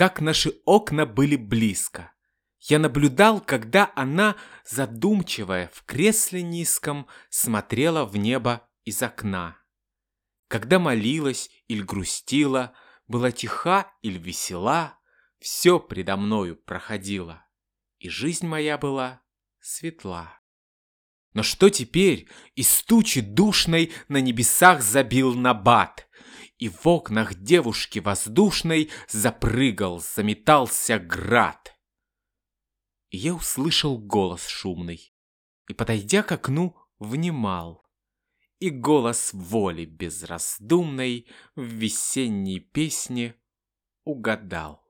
как наши окна были близко. Я наблюдал, когда она, задумчивая, в кресле низком, смотрела в небо из окна. Когда молилась или грустила, была тиха или весела, все предо мною проходило, и жизнь моя была светла. Но что теперь из тучи душной на небесах забил набат, и в окнах девушки воздушной запрыгал, заметался град. И я услышал голос шумный, и, подойдя к окну, внимал. И голос воли безраздумной в весенней песне угадал.